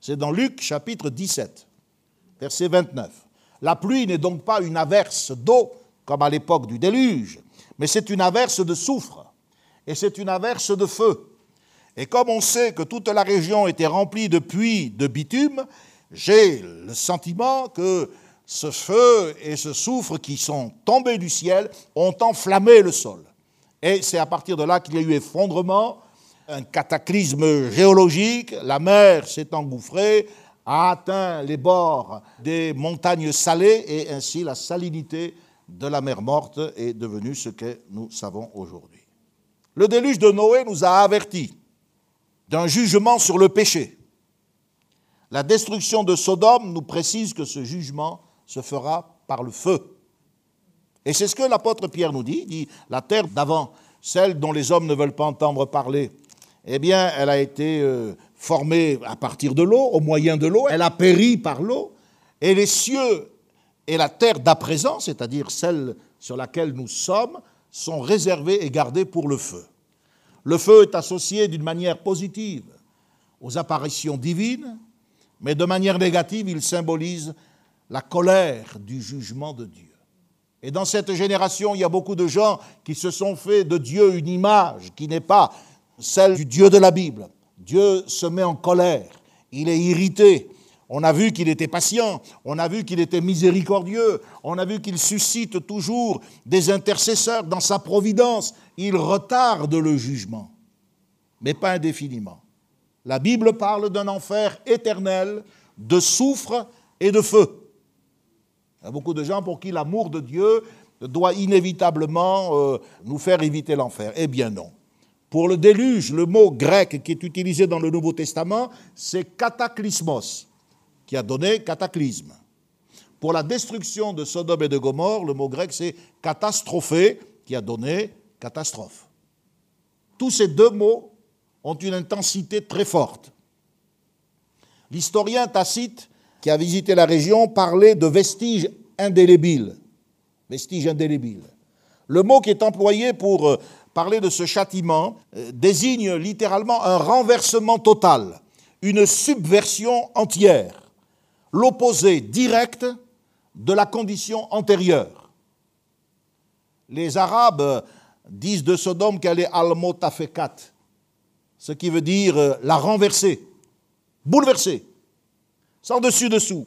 C'est dans Luc chapitre 17 verset 29. La pluie n'est donc pas une averse d'eau comme à l'époque du déluge, mais c'est une averse de soufre et c'est une averse de feu. Et comme on sait que toute la région était remplie de puits de bitume, j'ai le sentiment que ce feu et ce soufre qui sont tombés du ciel ont enflammé le sol. Et c'est à partir de là qu'il y a eu effondrement, un cataclysme géologique, la mer s'est engouffrée, a atteint les bords des montagnes salées et ainsi la salinité de la mer morte est devenue ce que nous savons aujourd'hui. Le déluge de Noé nous a avertis d'un jugement sur le péché. La destruction de Sodome nous précise que ce jugement se fera par le feu. Et c'est ce que l'apôtre Pierre nous dit, il dit la terre d'avant, celle dont les hommes ne veulent pas entendre parler, eh bien, elle a été euh, formée à partir de l'eau, au moyen de l'eau, elle a péri par l'eau, et les cieux et la terre d'à présent, c'est-à-dire celle sur laquelle nous sommes, sont réservés et gardés pour le feu. Le feu est associé d'une manière positive aux apparitions divines, mais de manière négative, il symbolise la colère du jugement de Dieu. Et dans cette génération, il y a beaucoup de gens qui se sont fait de Dieu une image qui n'est pas celle du Dieu de la Bible. Dieu se met en colère, il est irrité. On a vu qu'il était patient, on a vu qu'il était miséricordieux, on a vu qu'il suscite toujours des intercesseurs dans sa providence. Il retarde le jugement, mais pas indéfiniment. La Bible parle d'un enfer éternel, de soufre et de feu. Il y a beaucoup de gens pour qui l'amour de Dieu doit inévitablement euh, nous faire éviter l'enfer. Eh bien non. Pour le déluge, le mot grec qui est utilisé dans le Nouveau Testament, c'est cataclysmos, qui a donné cataclysme. Pour la destruction de Sodome et de Gomorre, le mot grec c'est catastrophé, qui a donné catastrophe. Tous ces deux mots ont une intensité très forte. L'historien Tacite qui a visité la région parlait de vestiges indélébiles. Vestiges indélébiles. Le mot qui est employé pour euh, parler de ce châtiment euh, désigne littéralement un renversement total, une subversion entière, l'opposé direct de la condition antérieure. Les Arabes disent de Sodome qu'elle est al-motafekat, ce qui veut dire euh, la renverser, bouleverser sans dessus-dessous.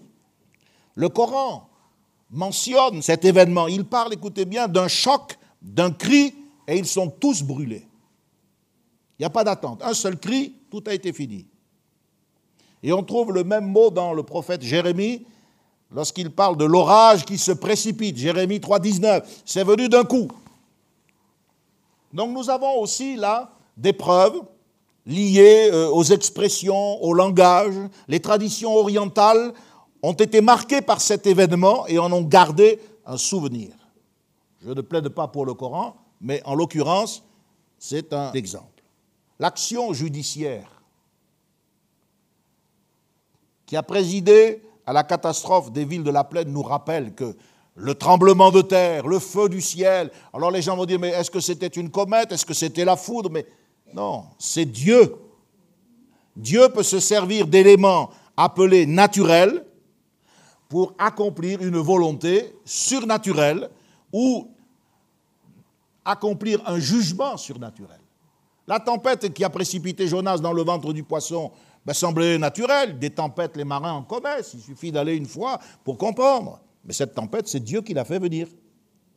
Le Coran mentionne cet événement. Il parle, écoutez bien, d'un choc, d'un cri, et ils sont tous brûlés. Il n'y a pas d'attente. Un seul cri, tout a été fini. Et on trouve le même mot dans le prophète Jérémie lorsqu'il parle de l'orage qui se précipite. Jérémie 3.19, c'est venu d'un coup. Donc nous avons aussi là des preuves liées euh, aux expressions, au langage. Les traditions orientales ont été marquées par cet événement et en ont gardé un souvenir. Je ne plaide pas pour le Coran, mais en l'occurrence, c'est un exemple. L'action judiciaire qui a présidé à la catastrophe des villes de la plaine nous rappelle que le tremblement de terre, le feu du ciel, alors les gens vont dire, mais est-ce que c'était une comète, est-ce que c'était la foudre? Mais non, c'est Dieu. Dieu peut se servir d'éléments appelés naturels pour accomplir une volonté surnaturelle ou accomplir un jugement surnaturel. La tempête qui a précipité Jonas dans le ventre du poisson ben, semblait naturelle. Des tempêtes, les marins en connaissent. Il suffit d'aller une fois pour comprendre. Mais cette tempête, c'est Dieu qui l'a fait venir.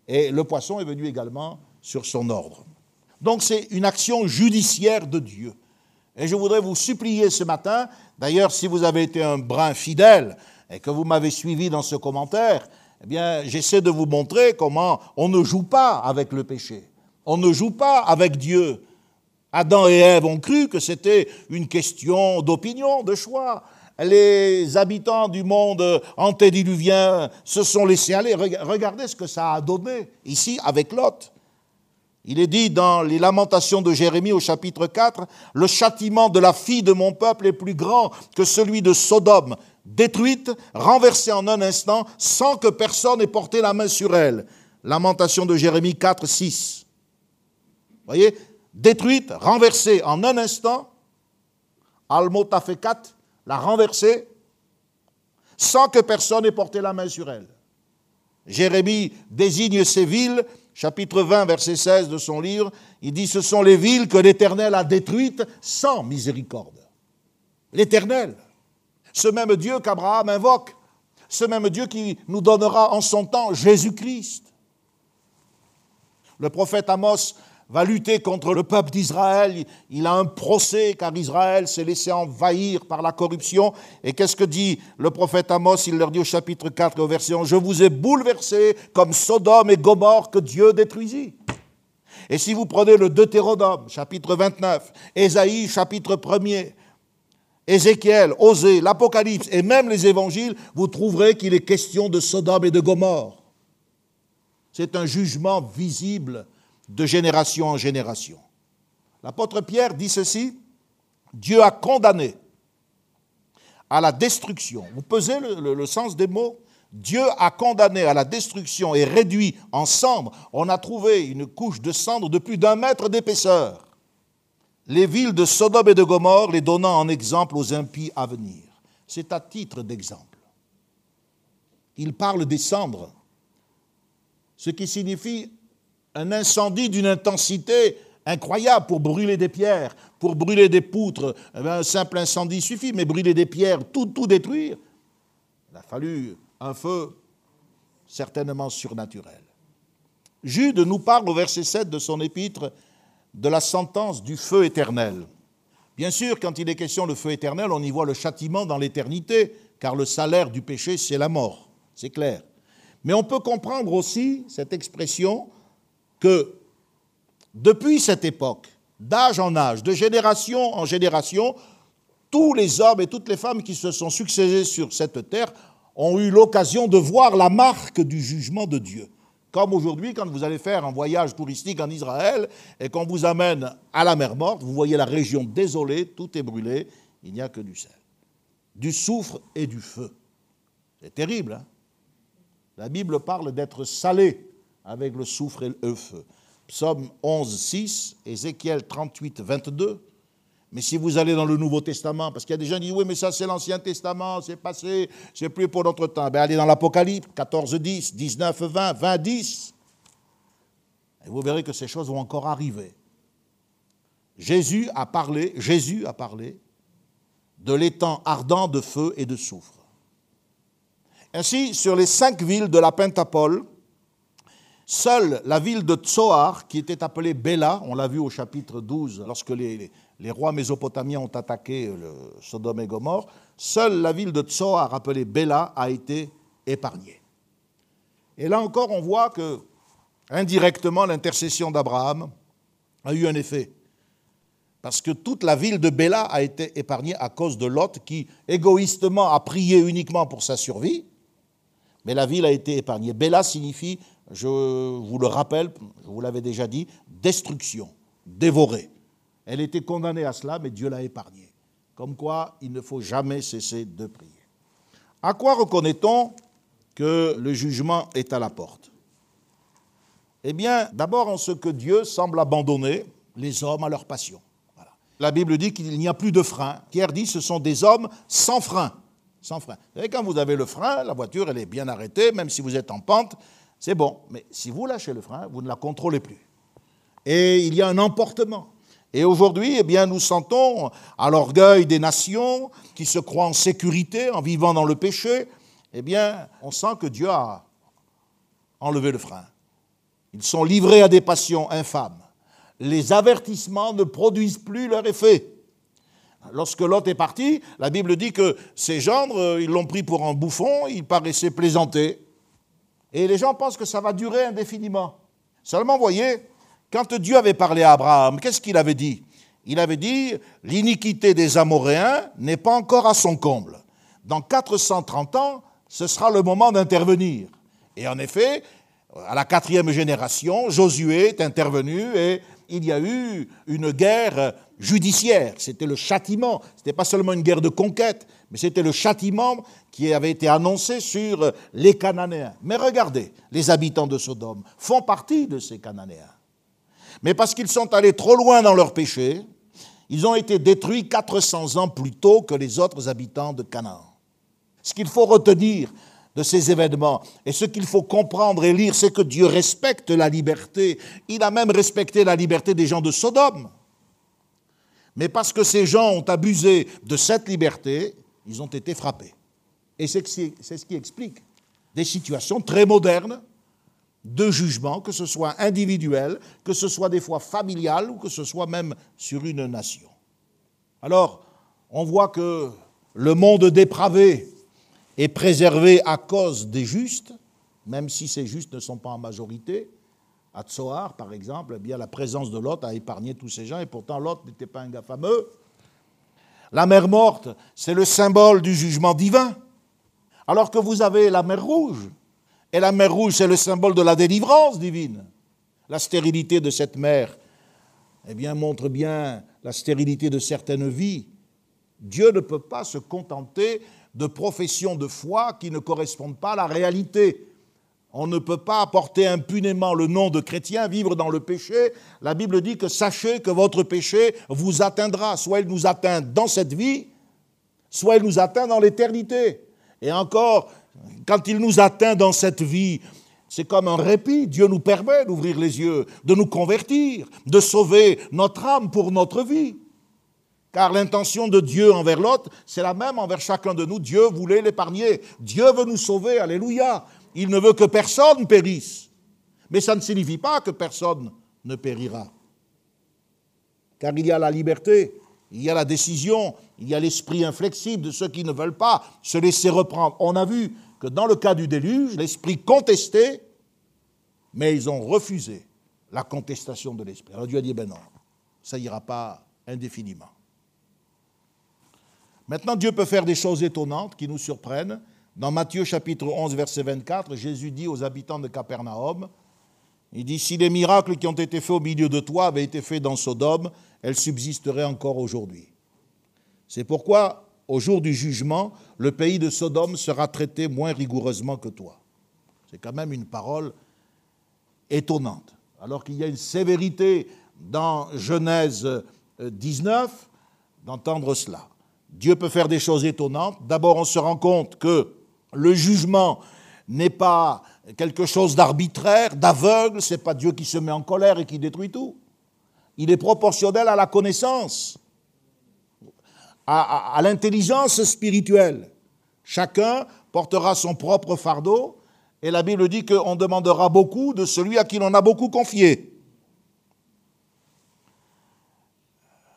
Et le poisson est venu également sur son ordre. Donc c'est une action judiciaire de Dieu. Et je voudrais vous supplier ce matin, d'ailleurs si vous avez été un brin fidèle et que vous m'avez suivi dans ce commentaire, eh bien j'essaie de vous montrer comment on ne joue pas avec le péché. On ne joue pas avec Dieu. Adam et Ève ont cru que c'était une question d'opinion, de choix. Les habitants du monde antédiluvien se sont laissés aller. Regardez ce que ça a donné ici avec Lot. Il est dit dans les lamentations de Jérémie au chapitre 4, le châtiment de la fille de mon peuple est plus grand que celui de Sodome, détruite, renversée en un instant, sans que personne ait porté la main sur elle. Lamentation de Jérémie 4, 6. Voyez, détruite, renversée en un instant, Almotafekat l'a renversée, sans que personne ait porté la main sur elle. Jérémie désigne ces villes chapitre 20, verset 16 de son livre, il dit, ce sont les villes que l'Éternel a détruites sans miséricorde. L'Éternel, ce même Dieu qu'Abraham invoque, ce même Dieu qui nous donnera en son temps Jésus-Christ. Le prophète Amos va lutter contre le peuple d'Israël. Il a un procès car Israël s'est laissé envahir par la corruption. Et qu'est-ce que dit le prophète Amos? Il leur dit au chapitre 4 au verset 11, Je vous ai bouleversé comme Sodome et Gomorre que Dieu détruisit. Et si vous prenez le Deutéronome, chapitre 29, Ésaïe, chapitre 1er, Ézéchiel, Osée, l'Apocalypse et même les évangiles, vous trouverez qu'il est question de Sodome et de Gomorre. C'est un jugement visible de génération en génération. L'apôtre Pierre dit ceci, Dieu a condamné à la destruction. Vous pesez le, sens des mots? Dieu a condamné à la destruction et réduit en cendres. On a trouvé une couche de cendres de plus d'un mètre d'épaisseur. Les villes de Sodome et de Gomorre, les donnant en exemple aux impies à venir. C'est à titre d'exemple. Il parle des cendres, ce qui signifie un incendie d'une intensité incroyable pour brûler des pierres, pour brûler des poutres. Eh un simple incendie suffit, mais brûler des pierres, tout, tout détruire, il a fallu un feu certainement surnaturel. Jude nous parle au verset 7 de son épître de la sentence du feu éternel. Bien sûr, quand il est question de feu éternel, on y voit le châtiment dans l'éternité, car le salaire du péché, c'est la mort, c'est clair. Mais on peut comprendre aussi cette expression que depuis cette époque, d'âge en âge, de génération en génération, tous les hommes et toutes les femmes qui se sont succédés sur cette terre ont eu l'occasion de voir la marque du jugement de Dieu. Comme aujourd'hui, quand vous allez faire un voyage touristique en Israël et qu'on vous amène à la mer Morte, vous voyez la région désolée, tout est brûlé, il n'y a que du sel, du soufre et du feu. C'est terrible. Hein? La Bible parle d'être salé avec le soufre et le feu. Psaume 11, 6, Ézéchiel 38, 22. Mais si vous allez dans le Nouveau Testament, parce qu'il y a des gens qui disent oui, mais ça c'est l'Ancien Testament, c'est passé, c'est plus pour notre temps. Ben, allez dans l'Apocalypse, 14, 10, 19, 20, 20, 10. Et vous verrez que ces choses vont encore arriver. Jésus a parlé, Jésus a parlé de l'étang ardent de feu et de soufre. Ainsi, sur les cinq villes de la Pentapole, seule la ville de Tsoar, qui était appelée Béla, on l'a vu au chapitre 12, lorsque les, rois mésopotamiens ont attaqué le Sodome et Gomorre, seule la ville de Tsoar, appelée Béla, a été épargnée. Et là encore, on voit que, indirectement, l'intercession d'Abraham a eu un effet. Parce que toute la ville de Béla a été épargnée à cause de Lot qui, égoïstement, a prié uniquement pour sa survie mais la ville a été épargnée. Béla signifie, je vous le rappelle, je vous l'avais déjà dit, destruction, dévorée. Elle était condamnée à cela, mais Dieu l'a épargnée. Comme quoi, il ne faut jamais cesser de prier. À quoi reconnaît-on que le jugement est à la porte? Eh bien, d'abord en ce que Dieu semble abandonner les hommes à leur passion. La Bible dit qu'il n'y a plus de frein. Pierre dit ce sont des hommes sans frein sans frein. Vous savez, quand vous avez le frein, la voiture, elle est bien arrêtée, même si vous êtes en pente, c'est bon. Mais si vous lâchez le frein, vous ne la contrôlez plus. Et il y a un emportement. Et aujourd'hui, eh bien, nous sentons à l'orgueil des nations qui se croient en sécurité en vivant dans le péché, eh bien, on sent que Dieu a enlevé le frein. Ils sont livrés à des passions infâmes. Les avertissements ne produisent plus leur effet. Lorsque Lot est parti, la Bible dit que ses gendres, euh, ils l'ont pris pour un bouffon, il paraissait plaisanter. Et les gens pensent que ça va durer indéfiniment. Seulement, voyez, quand Dieu avait parlé à Abraham, qu'est-ce qu'il avait dit? Il avait dit, l'iniquité des Amoréens n'est pas encore à son comble. Dans 430 ans, ce sera le moment d'intervenir. Et en effet, à la quatrième génération, Josué est intervenu et il y a eu une guerre judiciaire. C'était le châtiment. Ce n'était pas seulement une guerre de conquête, mais c'était le châtiment qui avait été annoncé sur les Cananéens. Mais regardez, les habitants de Sodome font partie de ces Cananéens. Mais parce qu'ils sont allés trop loin dans leur péché, ils ont été détruits 400 ans plus tôt que les autres habitants de Canaan. Ce qu'il faut retenir, de ces événements. Et ce qu'il faut comprendre et lire, c'est que Dieu respecte la liberté. Il a même respecté la liberté des gens de Sodome. Mais parce que ces gens ont abusé de cette liberté, ils ont été frappés. Et c'est ce qui explique des situations très modernes de jugement, que ce soit individuel, que ce soit des fois familial ou que ce soit même sur une nation. Alors, on voit que le monde dépravé est préservé à cause des justes, même si ces justes ne sont pas en majorité. À Tsoar, par exemple, eh bien, la présence de Lot a épargné tous ces gens, et pourtant Lot n'était pas un gars fameux. La mer morte, c'est le symbole du jugement divin. Alors que vous avez la mer rouge, et la mer rouge, c'est le symbole de la délivrance divine. La stérilité de cette mer, eh bien, montre bien la stérilité de certaines vies. Dieu ne peut pas se contenter de professions de foi qui ne correspondent pas à la réalité. On ne peut pas apporter impunément le nom de chrétien, vivre dans le péché. La Bible dit que sachez que votre péché vous atteindra. Soit il nous atteint dans cette vie, soit il nous atteint dans l'éternité. Et encore, quand il nous atteint dans cette vie, c'est comme un répit. Dieu nous permet d'ouvrir les yeux, de nous convertir, de sauver notre âme pour notre vie. Car l'intention de Dieu envers l'autre, c'est la même envers chacun de nous. Dieu voulait l'épargner. Dieu veut nous sauver. Alléluia. Il ne veut que personne périsse. Mais ça ne signifie pas que personne ne périra. Car il y a la liberté, il y a la décision, il y a l'esprit inflexible de ceux qui ne veulent pas se laisser reprendre. On a vu que dans le cas du déluge, l'esprit contestait, mais ils ont refusé la contestation de l'esprit. Alors Dieu a dit, ben non, ça n'ira pas indéfiniment. Maintenant, Dieu peut faire des choses étonnantes qui nous surprennent. Dans Matthieu chapitre 11, verset 24, Jésus dit aux habitants de Capernaum, il dit, si les miracles qui ont été faits au milieu de toi avaient été faits dans Sodome, elles subsisteraient encore aujourd'hui. C'est pourquoi, au jour du jugement, le pays de Sodome sera traité moins rigoureusement que toi. C'est quand même une parole étonnante. Alors qu'il y a une sévérité dans Genèse 19 euh, d'entendre cela. Dieu peut faire des choses étonnantes. D'abord, on se rend compte que le jugement n'est pas quelque chose d'arbitraire, d'aveugle, ce n'est pas Dieu qui se met en colère et qui détruit tout. Il est proportionnel à la connaissance, à, l'intelligence spirituelle. Chacun portera son propre fardeau, et la Bible dit qu'on demandera beaucoup de celui à qui l'on a beaucoup confié.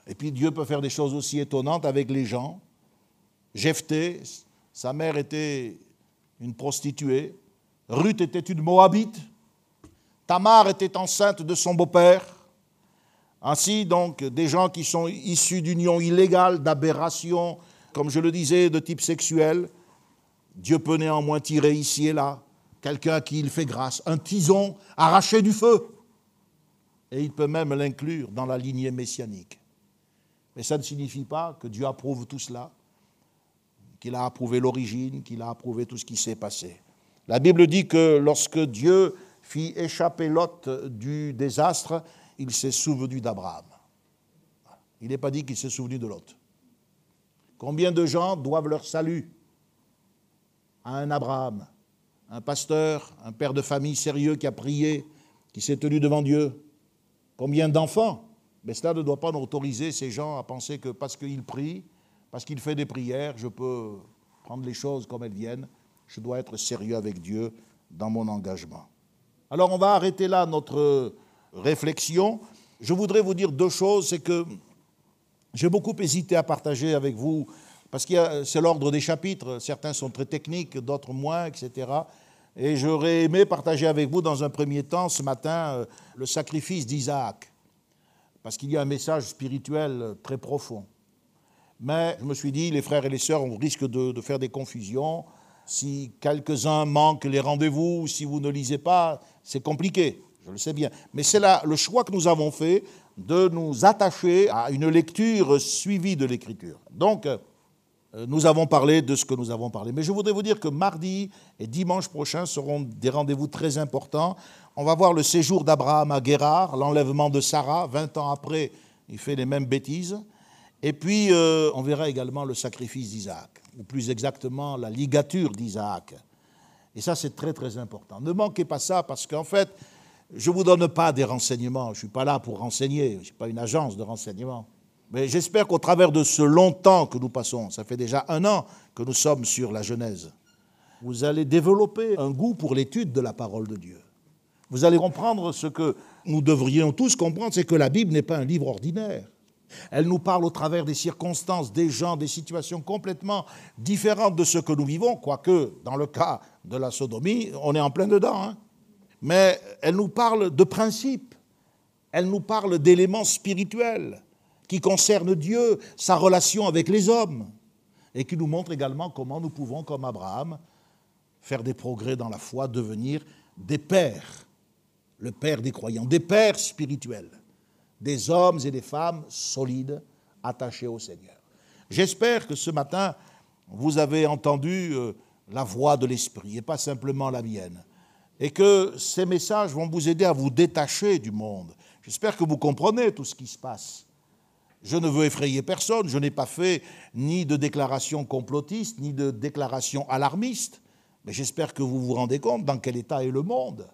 Et puis Dieu peut faire des choses aussi étonnantes avec les gens. Jephthé, sa mère était une prostituée. Ruth était une Moabite. Tamar était enceinte de son beau-père. Ainsi, donc, des gens qui sont issus d'unions illégales, d'aberrations, comme je le disais, de type sexuel. Dieu peut néanmoins tirer ici et là quelqu'un à qui il fait grâce, un tison arraché du feu. Et il peut même l'inclure dans la lignée messianique. Mais ça ne signifie pas que Dieu approuve tout cela qu'il a approuvé l'origine, qu'il a approuvé tout ce qui s'est passé. La Bible dit que lorsque Dieu fit échapper Lot du désastre, il s'est souvenu d'Abraham. Il n'est pas dit qu'il s'est souvenu de Lot. Combien de gens doivent leur salut? À un Abraham, un pasteur, un père de famille sérieux qui a prié, qui s'est tenu devant Dieu Combien d'enfants? Mais cela ne doit pas nous autoriser ces gens à penser que parce qu'ils prient, parce qu'il fait des prières, je peux prendre les choses comme elles viennent. Je dois être sérieux avec Dieu dans mon engagement. Alors on va arrêter là notre réflexion. Je voudrais vous dire deux choses. C'est que j'ai beaucoup hésité à partager avec vous, parce que c'est l'ordre des chapitres. Certains sont très techniques, d'autres moins, etc. Et j'aurais aimé partager avec vous dans un premier temps ce matin euh, le sacrifice d'Isaac, parce qu'il y a un message spirituel très profond. Mais je me suis dit, les frères et les sœurs, on risque de, faire des confusions. Si quelques-uns manquent les rendez-vous, si vous ne lisez pas, c'est compliqué, je le sais bien. Mais c'est là le choix que nous avons fait de nous attacher à une lecture suivie de l'Écriture. Donc, euh, nous avons parlé de ce que nous avons parlé. Mais je voudrais vous dire que mardi et dimanche prochain seront des rendez-vous très importants. On va voir le séjour d'Abraham à Guérard, l'enlèvement de Sarah. 20 ans après, il fait les mêmes bêtises. Et puis, euh, on verra également le sacrifice d'Isaac, ou plus exactement la ligature d'Isaac. Et ça, c'est très, très important. Ne manquez pas ça, parce qu'en fait, je ne vous donne pas des renseignements. Je ne suis pas là pour renseigner. Je ne suis pas une agence de renseignement. Mais j'espère qu'au travers de ce long temps que nous passons, ça fait déjà un an que nous sommes sur la Genèse, vous allez développer un goût pour l'étude de la parole de Dieu. Vous allez comprendre ce que nous devrions tous comprendre, c'est que la Bible n'est pas un livre ordinaire. Elle nous parle au travers des circonstances, des gens, des situations complètement différentes de ce que nous vivons, quoique dans le cas de la sodomie, on est en plein dedans. Hein. Mais elle nous parle de principes, elle nous parle d'éléments spirituels qui concernent Dieu, sa relation avec les hommes, et qui nous montre également comment nous pouvons, comme Abraham, faire des progrès dans la foi, devenir des pères, le père des croyants, des pères spirituels des hommes et des femmes solides, attachés au Seigneur. J'espère que ce matin, vous avez entendu euh, la voix de l'Esprit et pas simplement la mienne, et que ces messages vont vous aider à vous détacher du monde. J'espère que vous comprenez tout ce qui se passe. Je ne veux effrayer personne, je n'ai pas fait ni de déclaration complotiste, ni de déclaration alarmiste, mais j'espère que vous vous rendez compte dans quel état est le monde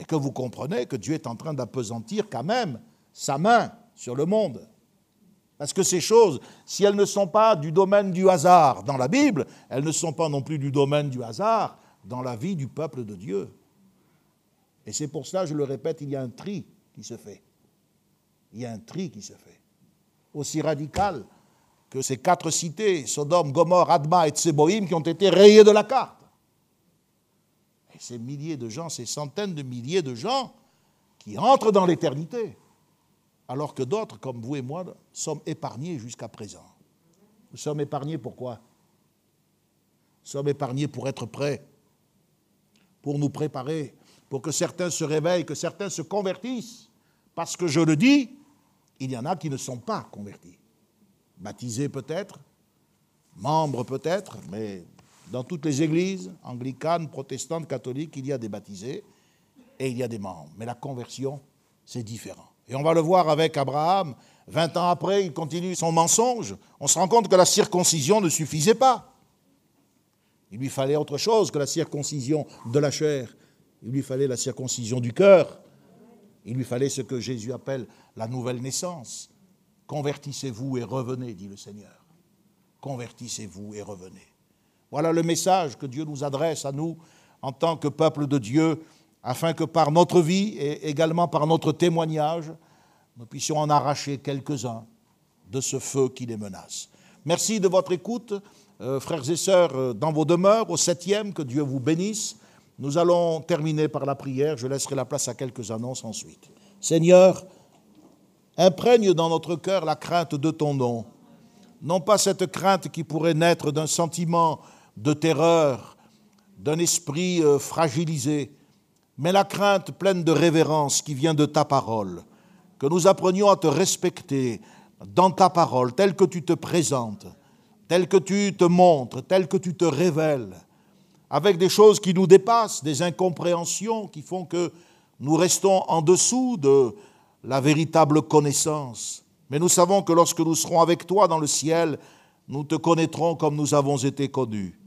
et que vous comprenez que Dieu est en train d'apesantir quand même sa main sur le monde. Parce que ces choses, si elles ne sont pas du domaine du hasard dans la Bible, elles ne sont pas non plus du domaine du hasard dans la vie du peuple de Dieu. Et c'est pour cela, je le répète, il y a un tri qui se fait. Il y a un tri qui se fait. Aussi radical que ces quatre cités, Sodome, Gomorre, Adma et Tseboïm, qui ont été rayées de la carte ces milliers de gens, ces centaines de milliers de gens qui entrent dans l'éternité, alors que d'autres, comme vous et moi, sommes épargnés jusqu'à présent. Nous sommes épargnés pourquoi Nous sommes épargnés pour être prêts, pour nous préparer, pour que certains se réveillent, que certains se convertissent. Parce que je le dis, il y en a qui ne sont pas convertis. Baptisés peut-être, membres peut-être, mais dans toutes les églises, anglicanes, protestantes, catholiques, il y a des baptisés et il y a des membres. Mais la conversion, c'est différent. Et on va le voir avec Abraham. Vingt ans après, il continue son mensonge. On se rend compte que la circoncision ne suffisait pas. Il lui fallait autre chose que la circoncision de la chair. Il lui fallait la circoncision du cœur. Il lui fallait ce que Jésus appelle la nouvelle naissance. Convertissez-vous et revenez, dit le Seigneur. Convertissez-vous et revenez. Voilà le message que Dieu nous adresse à nous en tant que peuple de Dieu, afin que par notre vie et également par notre témoignage, nous puissions en arracher quelques-uns de ce feu qui les menace. Merci de votre écoute, euh, frères et sœurs, euh, dans vos demeures, au septième, que Dieu vous bénisse. Nous allons terminer par la prière, je laisserai la place à quelques annonces ensuite. Seigneur, imprègne dans notre cœur la crainte de ton nom, non pas cette crainte qui pourrait naître d'un sentiment de terreur, d'un esprit euh, fragilisé, mais la crainte pleine de révérence qui vient de ta parole, que nous apprenions à te respecter dans ta parole, telle que tu te présentes, telle que tu te montres, telle que tu te révèles, avec des choses qui nous dépassent, des incompréhensions qui font que nous restons en dessous de la véritable connaissance. Mais nous savons que lorsque nous serons avec toi dans le ciel, nous te connaîtrons comme nous avons été connus.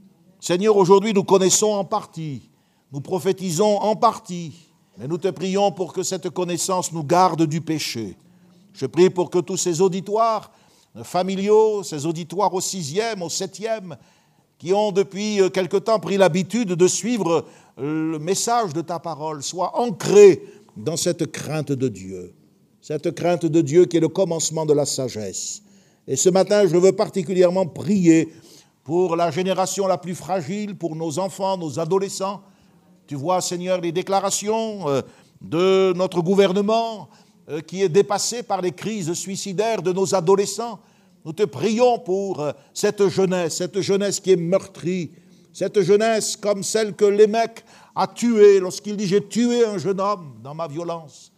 Seigneur, aujourd'hui nous connaissons en partie, nous prophétisons en partie, mais nous te prions pour que cette connaissance nous garde du péché. Je prie pour que tous ces auditoires familiaux, ces auditoires au sixième, au septième, qui ont depuis quelque temps pris l'habitude de suivre le message de ta parole, soient ancrés dans cette crainte de Dieu, cette crainte de Dieu qui est le commencement de la sagesse. Et ce matin, je veux particulièrement prier pour la génération la plus fragile, pour nos enfants, nos adolescents. Tu vois, Seigneur, les déclarations euh, de notre gouvernement euh, qui est dépassé par les crises suicidaires de nos adolescents. Nous te prions pour euh, cette jeunesse, cette jeunesse qui est meurtrie, cette jeunesse comme celle que l'émec a tuée lorsqu'il dit j'ai tué un jeune homme dans ma violence.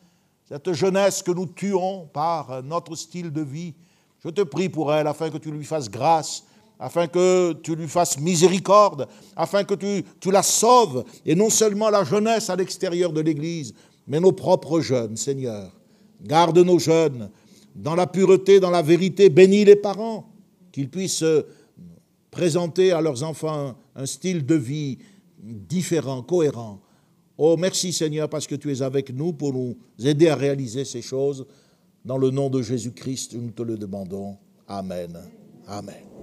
Cette jeunesse que nous tuons par notre style de vie. Je te prie pour elle afin que tu lui fasses grâce afin que tu lui fasses miséricorde, afin que tu, la sauves, et non seulement la jeunesse à l'extérieur de l'Église, mais nos propres jeunes, Seigneur. Garde nos jeunes dans la pureté, dans la vérité, bénis les parents, qu'ils puissent présenter à leurs enfants un style de vie différent, cohérent. Oh, merci Seigneur, parce que tu es avec nous pour nous aider à réaliser ces choses. Dans le nom de Jésus-Christ, nous te le demandons. Amen. Amen.